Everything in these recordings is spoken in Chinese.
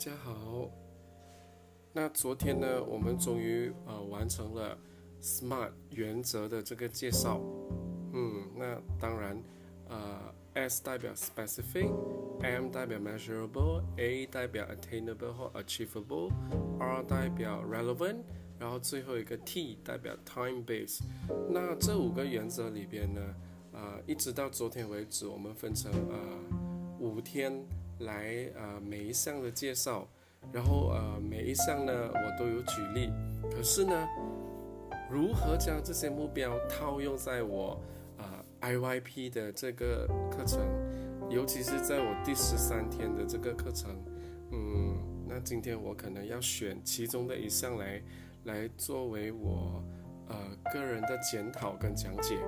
大家好。那昨天呢，我们终于呃完成了 SMART 原则的这个介绍。嗯，那当然，呃，S 代表 specific，M 代表 measurable，A 代表 attainable 或 achievable，R 代表 relevant，然后最后一个 T 代表 time base。那这五个原则里边呢，呃，一直到昨天为止，我们分成呃五天来呃每一项的介绍。然后呃，每一项呢我都有举例，可是呢，如何将这些目标套用在我啊 IYP 的这个课程，尤其是在我第十三天的这个课程，嗯，那今天我可能要选其中的一项来来作为我呃个人的检讨跟讲解。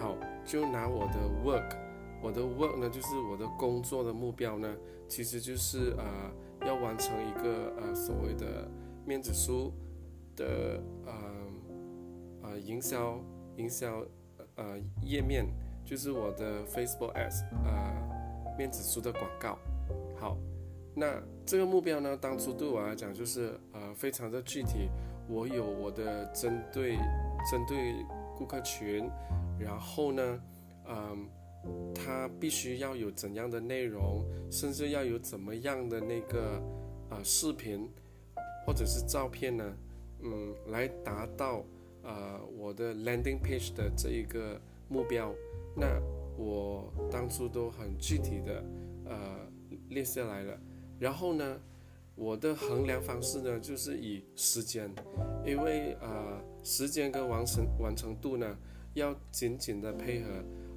好，就拿我的 work，我的 work 呢就是我的工作的目标呢，其实就是呃。要完成一个呃所谓的面子书的呃呃营销营销呃页面，就是我的 Facebook Ads 呃面子书的广告。好，那这个目标呢，当初对我来讲就是呃非常的具体，我有我的针对针对顾客群，然后呢，嗯。它必须要有怎样的内容，甚至要有怎么样的那个呃视频或者是照片呢？嗯，来达到呃我的 landing page 的这一个目标。那我当初都很具体的呃列下来了。然后呢，我的衡量方式呢就是以时间，因为呃时间跟完成完成度呢要紧紧的配合。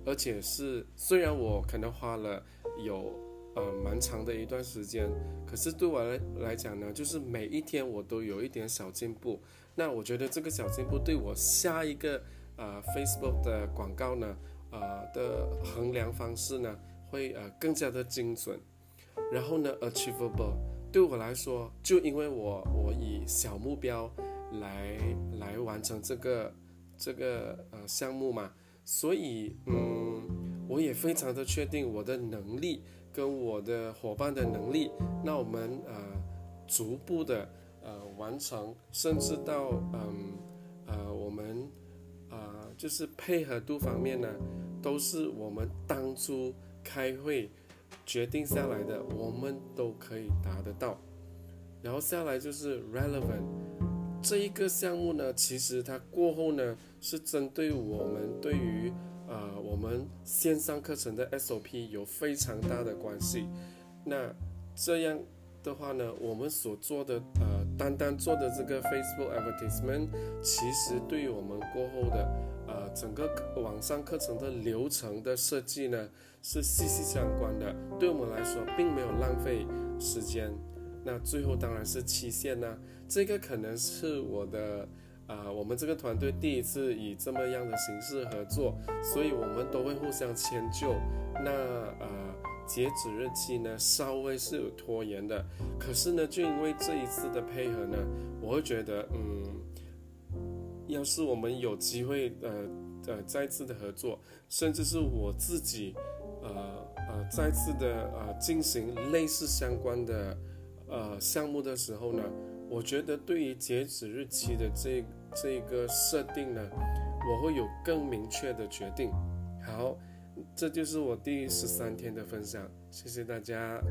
而且是，虽然我可能花了有呃蛮长的一段时间，可是对我来来讲呢，就是每一天我都有一点小进步。那我觉得这个小进步对我下一个呃 Facebook 的广告呢，呃的衡量方式呢，会呃更加的精准。然后呢，achievable 对我来说，就因为我我以小目标来来完成这个这个呃项目嘛。所以，嗯，我也非常的确定我的能力跟我的伙伴的能力。那我们呃，逐步的呃完成，甚至到嗯呃我们啊就是配合度方面呢，都是我们当初开会决定下来的，我们都可以达得到。然后下来就是 relevant。这一个项目呢，其实它过后呢是针对我们对于呃我们线上课程的 SOP 有非常大的关系。那这样的话呢，我们所做的呃单单做的这个 Facebook advertisement，其实对于我们过后的呃整个网上课程的流程的设计呢是息息相关的。对我们来说，并没有浪费时间。那最后当然是期限呢，这个可能是我的，啊，我们这个团队第一次以这么样的形式合作，所以我们都会互相迁就。那呃，截止日期呢稍微是有拖延的，可是呢，就因为这一次的配合呢，我会觉得，嗯，要是我们有机会，呃呃，再次的合作，甚至是我自己，呃呃，再次的呃进行类似相关的。呃，项目的时候呢，我觉得对于截止日期的这这个设定呢，我会有更明确的决定。好，这就是我第十三天的分享，谢谢大家。